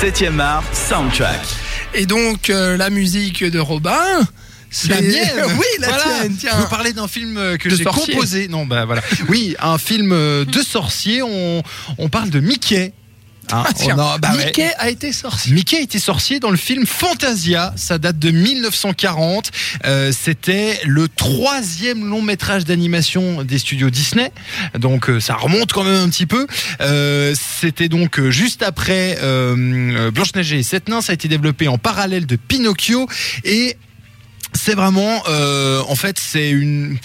7e art soundtrack. Et donc, euh, la musique de Robin. c'est- La mienne Oui, la Voilà. tienne, Je tiens. veux parler d'un film euh, que j'ai composé. Non, bah voilà. Oui, un film euh, de sorcier. On, on parle de Mickey. Hein, Ah, tiens, on a- bah ouais. Mickey a été sorcier. Mickey était sorcier dans le film Fantasia. Ça date de 1940. Euh, C'était le troisième long métrage d'animation des studios Disney. Donc euh, ça remonte quand même un petit peu. Euh, C'était donc juste après Blanche-Neige et Sept Nains. Ça a été développé en parallèle de Pinocchio. Et c'est vraiment, en fait, c'est une...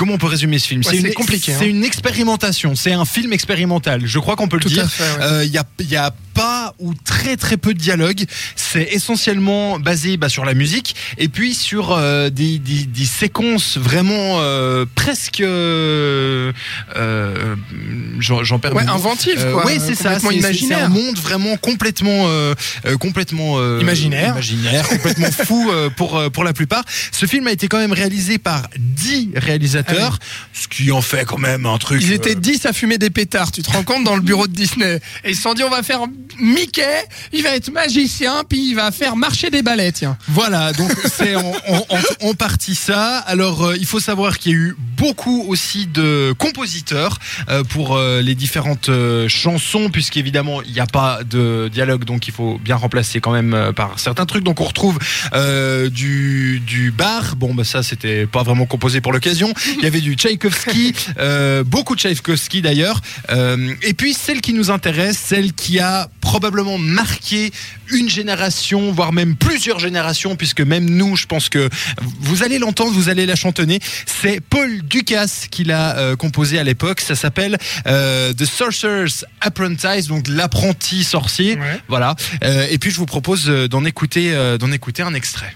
Comment on peut résumer ce film Ouais, c'est une, compliqué, C'est hein. une expérimentation. C'est un film expérimental. Je crois qu'on peut le Tout dire. ouais. Euh, Il y, a, il y a pas ou très très peu de dialogue. C'est essentiellement basé bah, sur la musique et puis sur euh, des, des, des séquences vraiment euh, presque. Euh, euh, J'en perds Ouais, mots. inventif, Euh, quoi. ouais, c'est ça. C'est un monde vraiment complètement, euh, complètement euh, Imaginaire. imaginaire, complètement fou euh, pour pour la plupart. Ce film a été quand même réalisé par 10 réalisateurs, ce qui en fait quand même un truc. Ah Ils étaient 10 à fumer des pétards, tu te rends compte, dans le bureau de Disney. Et ils se sont dit, on va faire Mickey, il va être magicien, puis il va faire marcher des balais, tiens. Voilà, donc c'est en, en, partie ça. Alors, euh, il faut savoir qu'il y a eu beaucoup aussi de compositeurs euh, pour euh, les différentes euh, chansons, puisqu'évidemment, il n'y a pas de dialogue, donc il faut bien remplacer quand même euh, par certains trucs. Donc, on retrouve du, du bar. Bon, bah ça, c'était pas vraiment composé pour l'occasion. Il y avait du Tchaïkovski, beaucoup de Tchaïkovski d'ailleurs. Et puis, celle qui nous intéresse, celle qui a probablement marqué une génération, voire même plusieurs générations, puisque même nous, je pense que vous allez l'entendre, vous allez la chantonner. C'est Paul Ducasse qui l'a euh, composé à l'époque. Ça s'appelle euh, The Sorcerer's Apprentice, donc l'apprenti sorcier. Ouais. Voilà. Euh, et puis je vous propose d'en écouter, d'en écouter un extrait.